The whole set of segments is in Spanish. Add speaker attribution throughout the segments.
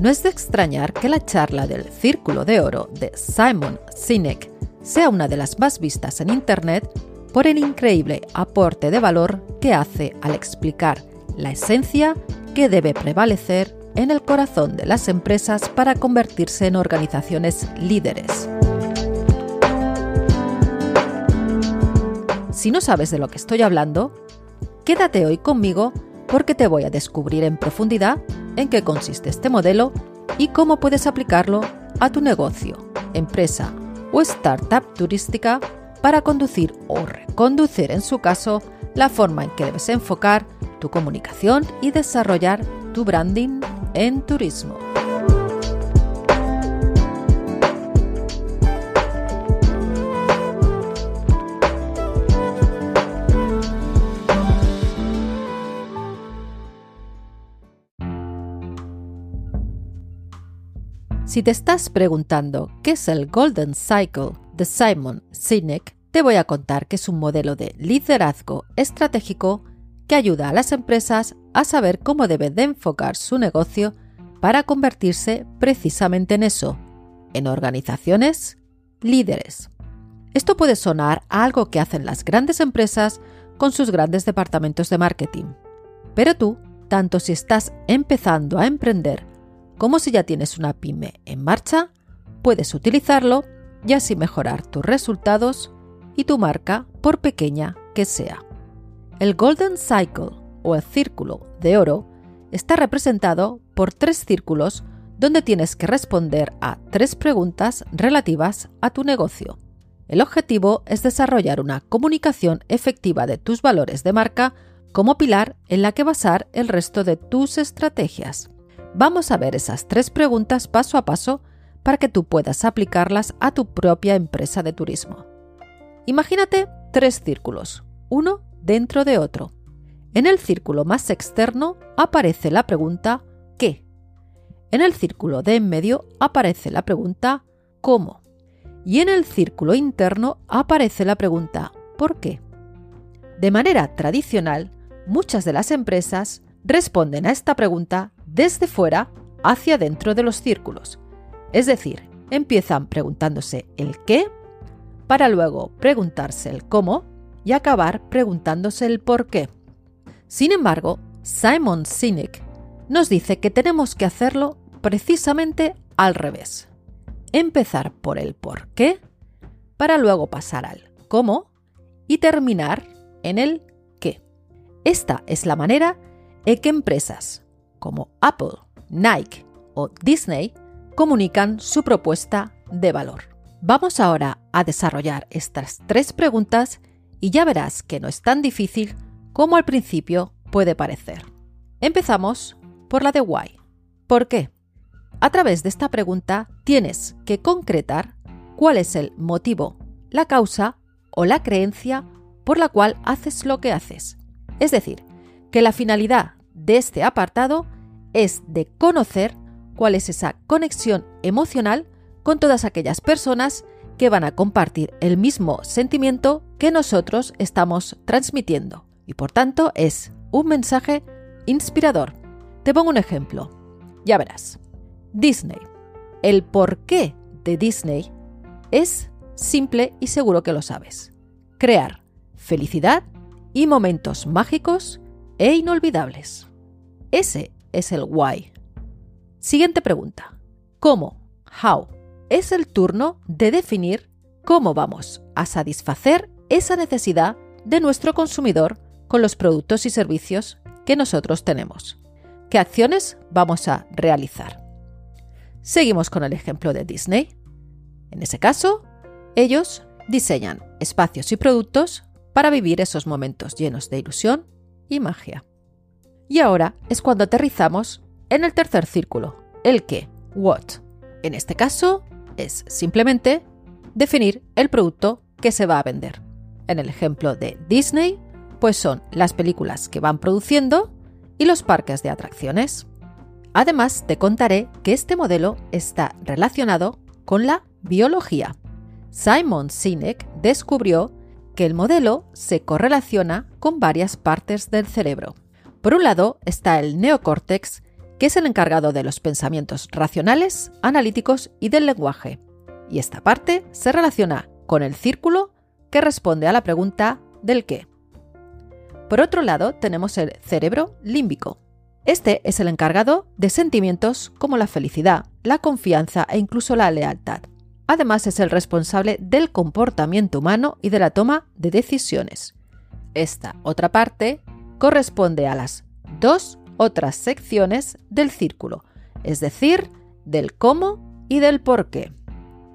Speaker 1: No es de extrañar que la charla del Círculo de Oro de Simon Sinek sea una de las más vistas en Internet por el increíble aporte de valor que hace al explicar la esencia que debe prevalecer en el corazón de las empresas para convertirse en organizaciones líderes. Si no sabes de lo que estoy hablando, quédate hoy conmigo porque te voy a descubrir en profundidad en qué consiste este modelo y cómo puedes aplicarlo a tu negocio, empresa o startup turística para conducir o reconducir en su caso la forma en que debes enfocar tu comunicación y desarrollar tu branding en turismo. Si te estás preguntando qué es el Golden Cycle de Simon Sinek, te voy a contar que es un modelo de liderazgo estratégico que ayuda a las empresas a saber cómo deben de enfocar su negocio para convertirse precisamente en eso, en organizaciones líderes. Esto puede sonar a algo que hacen las grandes empresas con sus grandes departamentos de marketing. Pero tú, tanto si estás empezando a emprender como si ya tienes una pyme en marcha, puedes utilizarlo y así mejorar tus resultados y tu marca por pequeña que sea. El Golden Cycle o el círculo de oro está representado por tres círculos donde tienes que responder a tres preguntas relativas a tu negocio. El objetivo es desarrollar una comunicación efectiva de tus valores de marca como pilar en la que basar el resto de tus estrategias. Vamos a ver esas tres preguntas paso a paso para que tú puedas aplicarlas a tu propia empresa de turismo. Imagínate tres círculos, uno dentro de otro. En el círculo más externo aparece la pregunta ¿qué? En el círculo de en medio aparece la pregunta ¿cómo? Y en el círculo interno aparece la pregunta ¿por qué? De manera tradicional, muchas de las empresas responden a esta pregunta desde fuera hacia dentro de los círculos. Es decir, empiezan preguntándose el qué, para luego preguntarse el cómo y acabar preguntándose el por qué. Sin embargo, Simon Sinek nos dice que tenemos que hacerlo precisamente al revés. Empezar por el por qué, para luego pasar al cómo y terminar en el qué. Esta es la manera en que empresas como Apple, Nike o Disney comunican su propuesta de valor. Vamos ahora a desarrollar estas tres preguntas y ya verás que no es tan difícil como al principio puede parecer. Empezamos por la de why. ¿Por qué? A través de esta pregunta tienes que concretar cuál es el motivo, la causa o la creencia por la cual haces lo que haces. Es decir, que la finalidad de este apartado es de conocer cuál es esa conexión emocional con todas aquellas personas que van a compartir el mismo sentimiento que nosotros estamos transmitiendo. Y por tanto es un mensaje inspirador. Te pongo un ejemplo. Ya verás. Disney. El porqué de Disney es simple y seguro que lo sabes. Crear felicidad y momentos mágicos e inolvidables. Ese es el why. Siguiente pregunta. ¿Cómo? How. Es el turno de definir cómo vamos a satisfacer esa necesidad de nuestro consumidor con los productos y servicios que nosotros tenemos. ¿Qué acciones vamos a realizar? Seguimos con el ejemplo de Disney. En ese caso, ellos diseñan espacios y productos para vivir esos momentos llenos de ilusión y magia. Y ahora es cuando aterrizamos en el tercer círculo, el qué, what. En este caso es simplemente definir el producto que se va a vender. En el ejemplo de Disney, pues son las películas que van produciendo y los parques de atracciones. Además, te contaré que este modelo está relacionado con la biología. Simon Sinek descubrió que el modelo se correlaciona con varias partes del cerebro. Por un lado está el neocórtex, que es el encargado de los pensamientos racionales, analíticos y del lenguaje. Y esta parte se relaciona con el círculo que responde a la pregunta del qué. Por otro lado, tenemos el cerebro límbico. Este es el encargado de sentimientos como la felicidad, la confianza e incluso la lealtad. Además, es el responsable del comportamiento humano y de la toma de decisiones. Esta otra parte corresponde a las dos otras secciones del círculo, es decir, del cómo y del por qué.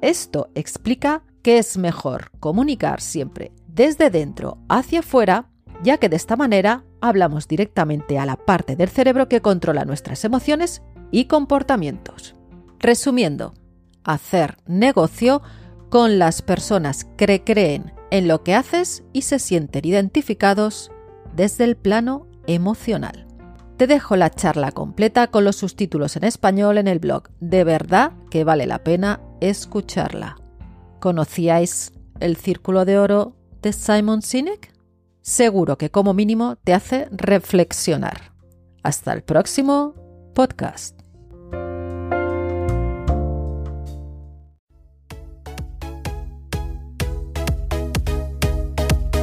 Speaker 1: Esto explica que es mejor comunicar siempre desde dentro hacia afuera, ya que de esta manera hablamos directamente a la parte del cerebro que controla nuestras emociones y comportamientos. Resumiendo, hacer negocio con las personas que creen en lo que haces y se sienten identificados desde el plano emocional. Te dejo la charla completa con los subtítulos en español en el blog. De verdad que vale la pena escucharla. ¿Conocíais el círculo de oro de Simon Sinek? Seguro que como mínimo te hace reflexionar. Hasta el próximo podcast.